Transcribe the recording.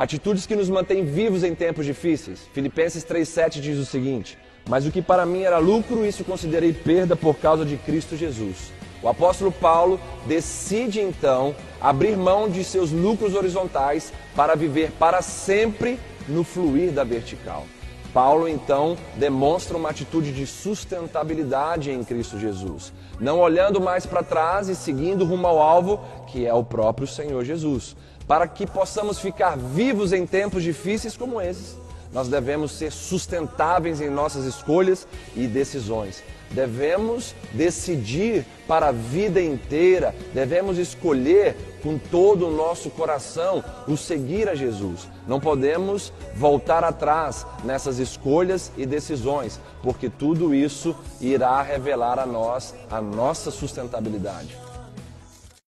Atitudes que nos mantêm vivos em tempos difíceis. Filipenses 3,7 diz o seguinte: Mas o que para mim era lucro, isso considerei perda por causa de Cristo Jesus. O apóstolo Paulo decide então abrir mão de seus lucros horizontais para viver para sempre no fluir da vertical. Paulo então demonstra uma atitude de sustentabilidade em Cristo Jesus, não olhando mais para trás e seguindo rumo ao alvo, que é o próprio Senhor Jesus, para que possamos ficar vivos em tempos difíceis como esses. Nós devemos ser sustentáveis em nossas escolhas e decisões. Devemos decidir para a vida inteira, devemos escolher com todo o nosso coração o seguir a Jesus. Não podemos voltar atrás nessas escolhas e decisões, porque tudo isso irá revelar a nós a nossa sustentabilidade.